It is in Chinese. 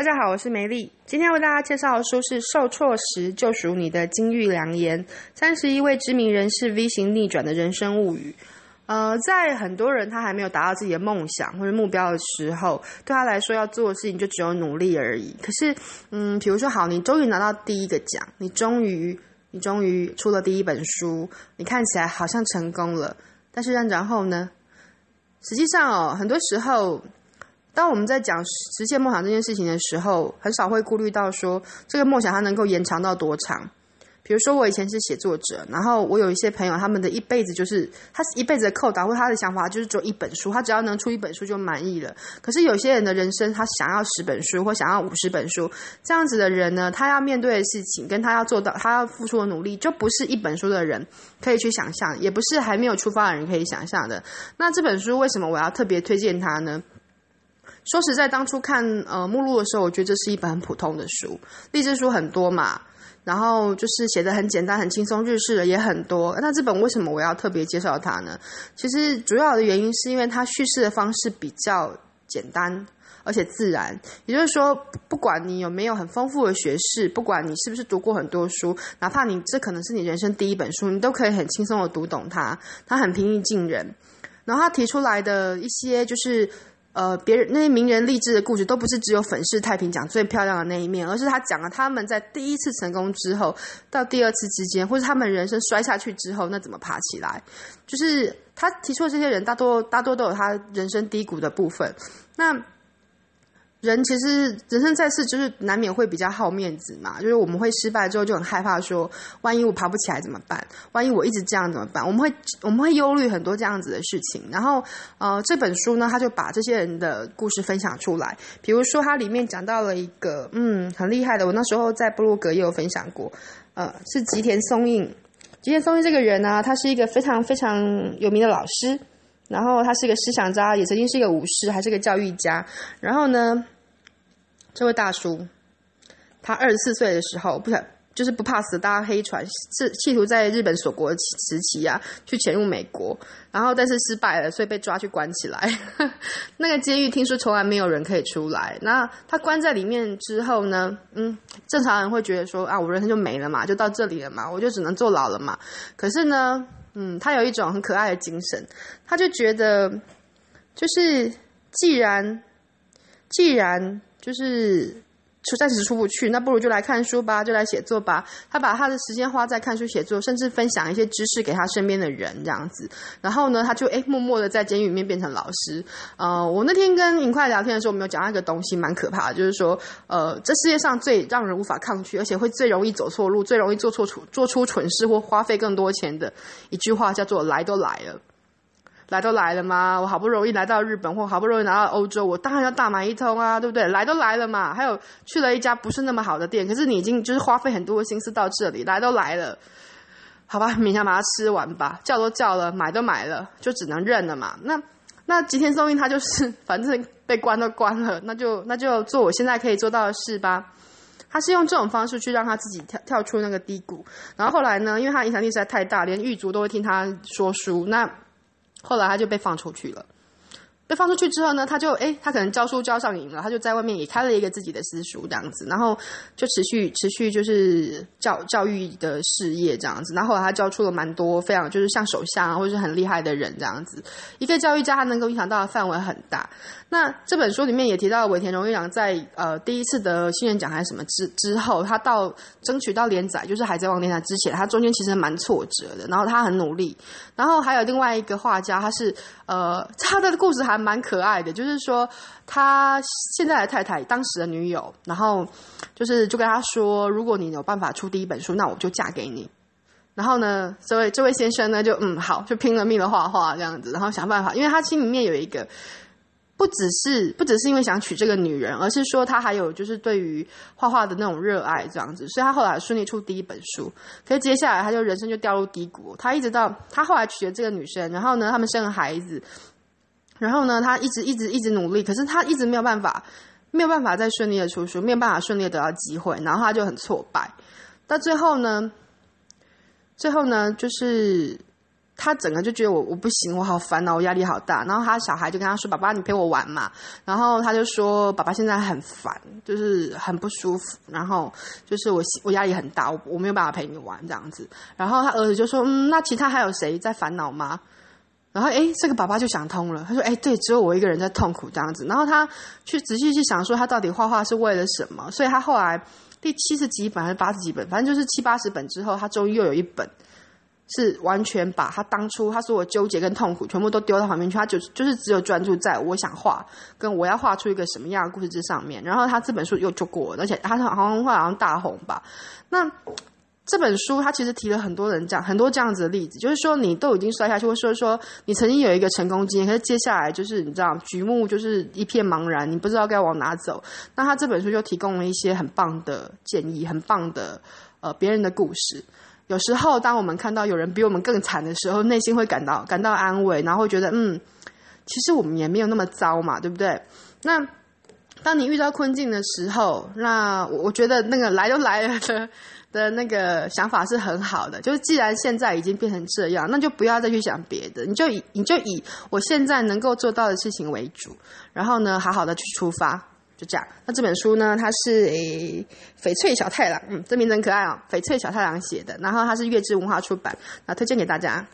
大家好，我是梅丽。今天为大家介绍的书是《受挫时救赎你的金玉良言》，三十一位知名人士 V 型逆转的人生物语。呃，在很多人他还没有达到自己的梦想或者目标的时候，对他来说要做的事情就只有努力而已。可是，嗯，比如说，好，你终于拿到第一个奖，你终于，你终于出了第一本书，你看起来好像成功了。但是，然后呢？实际上哦，很多时候。当我们在讲实现梦想这件事情的时候，很少会顾虑到说这个梦想它能够延长到多长。比如说，我以前是写作者，然后我有一些朋友，他们的一辈子就是他一辈子的扣打或他的想法就是只有一本书，他只要能出一本书就满意了。可是有些人的人生，他想要十本书或想要五十本书，这样子的人呢，他要面对的事情跟他要做到，他要付出的努力，就不是一本书的人可以去想象，也不是还没有出发的人可以想象的。那这本书为什么我要特别推荐它呢？说实在，当初看呃目录的时候，我觉得这是一本很普通的书，励志书很多嘛，然后就是写得很简单、很轻松，日式的也很多。那这本为什么我要特别介绍它呢？其实主要的原因是因为它叙事的方式比较简单而且自然。也就是说，不管你有没有很丰富的学识，不管你是不是读过很多书，哪怕你这可能是你人生第一本书，你都可以很轻松的读懂它。它很平易近人，然后他提出来的一些就是。呃，别人那些名人励志的故事，都不是只有粉饰太平讲最漂亮的那一面，而是他讲了他们在第一次成功之后，到第二次之间，或是他们人生摔下去之后，那怎么爬起来？就是他提出的这些人，大多大多都有他人生低谷的部分。那。人其实人生在世，就是难免会比较好面子嘛。就是我们会失败之后就很害怕，说万一我爬不起来怎么办？万一我一直这样怎么办？我们会我们会忧虑很多这样子的事情。然后呃，这本书呢，他就把这些人的故事分享出来。比如说，它里面讲到了一个嗯很厉害的，我那时候在部落格也有分享过，呃，是吉田松阴。吉田松阴这个人呢，他是一个非常非常有名的老师。然后他是一个思想家，也曾经是一个武士，还是个教育家。然后呢，这位大叔，他二十四岁的时候，不想就是不怕死，搭黑船，是企图在日本锁国时期啊，去潜入美国。然后但是失败了，所以被抓去关起来。那个监狱听说从来没有人可以出来。那他关在里面之后呢，嗯，正常人会觉得说啊，我人生就没了嘛，就到这里了嘛，我就只能坐牢了嘛。可是呢。嗯，他有一种很可爱的精神，他就觉得，就是既然，既然就是。出暂时出不去，那不如就来看书吧，就来写作吧。他把他的时间花在看书、写作，甚至分享一些知识给他身边的人，这样子。然后呢，他就诶默默的在监狱里面变成老师。呃，我那天跟尹快聊天的时候，我们有讲到一个东西，蛮可怕的，就是说，呃，这世界上最让人无法抗拒，而且会最容易走错路、最容易做错出做出蠢事或花费更多钱的一句话，叫做“来都来了”。来都来了嘛？我好不容易来到日本，或好不容易来到欧洲，我当然要大买一通啊，对不对？来都来了嘛。还有去了一家不是那么好的店，可是你已经就是花费很多的心思到这里，来都来了，好吧，勉强把它吃完吧。叫都叫了，买都买了，就只能认了嘛。那那吉田松阴他就是 反正被关都关了，那就那就做我现在可以做到的事吧。他是用这种方式去让他自己跳跳出那个低谷。然后后来呢，因为他影响力实在太大，连狱卒都会听他说书。那后来他就被放出去了。被放出去之后呢，他就诶，他可能教书教上瘾了，他就在外面也开了一个自己的私塾这样子，然后就持续持续就是教教育的事业这样子。然后后来他教出了蛮多非常就是像首相啊，或者是很厉害的人这样子。一个教育家他能够影响到的范围很大。那这本书里面也提到尾田荣一郎在呃第一次得新人奖还是什么之之后，他到争取到连载就是海贼王连载之前，他中间其实蛮挫折的，然后他很努力。然后还有另外一个画家，他是呃他的故事还。蛮可爱的，就是说他现在的太太，当时的女友，然后就是就跟他说，如果你有办法出第一本书，那我就嫁给你。然后呢，这位这位先生呢，就嗯好，就拼了命的画画这样子，然后想办法，因为他心里面有一个，不只是不只是因为想娶这个女人，而是说他还有就是对于画画的那种热爱这样子，所以他后来顺利出第一本书。可是接下来他就人生就掉入低谷，他一直到他后来娶了这个女生，然后呢，他们生了孩子。然后呢，他一直一直一直努力，可是他一直没有办法，没有办法再顺利的出书，没有办法顺利的得到机会，然后他就很挫败。到最后呢，最后呢，就是他整个就觉得我我不行，我好烦恼，我压力好大。然后他小孩就跟他说：“爸爸，你陪我玩嘛。”然后他就说：“爸爸现在很烦，就是很不舒服，然后就是我我压力很大，我我没有办法陪你玩这样子。”然后他儿子就说：“嗯，那其他还有谁在烦恼吗？”然后诶，这个爸爸就想通了，他说：“诶，对，只有我一个人在痛苦这样子。”然后他去仔细去想说，他到底画画是为了什么？所以他后来第七十几本还是八十几本，反正就是七八十本之后，他终于又有一本。是完全把他当初他说我纠结跟痛苦全部都丢到旁边去，他就就是只有专注在我想画跟我要画出一个什么样的故事这上面。然后他这本书又就过了，而且他好像画好像大红吧。那这本书他其实提了很多人这样很多这样子的例子，就是说你都已经摔下去，或说说你曾经有一个成功经验，可是接下来就是你知道局目就是一片茫然，你不知道该往哪走。那他这本书就提供了一些很棒的建议，很棒的呃别人的故事。有时候，当我们看到有人比我们更惨的时候，内心会感到感到安慰，然后会觉得，嗯，其实我们也没有那么糟嘛，对不对？那当你遇到困境的时候，那我我觉得那个来都来了的的那个想法是很好的，就是既然现在已经变成这样，那就不要再去想别的，你就以你就以我现在能够做到的事情为主，然后呢，好好的去出发。就这样，那这本书呢，它是诶翡翠小太郎，嗯，这名字很可爱哦，翡翠小太郎写的，然后它是月之文化出版，那推荐给大家。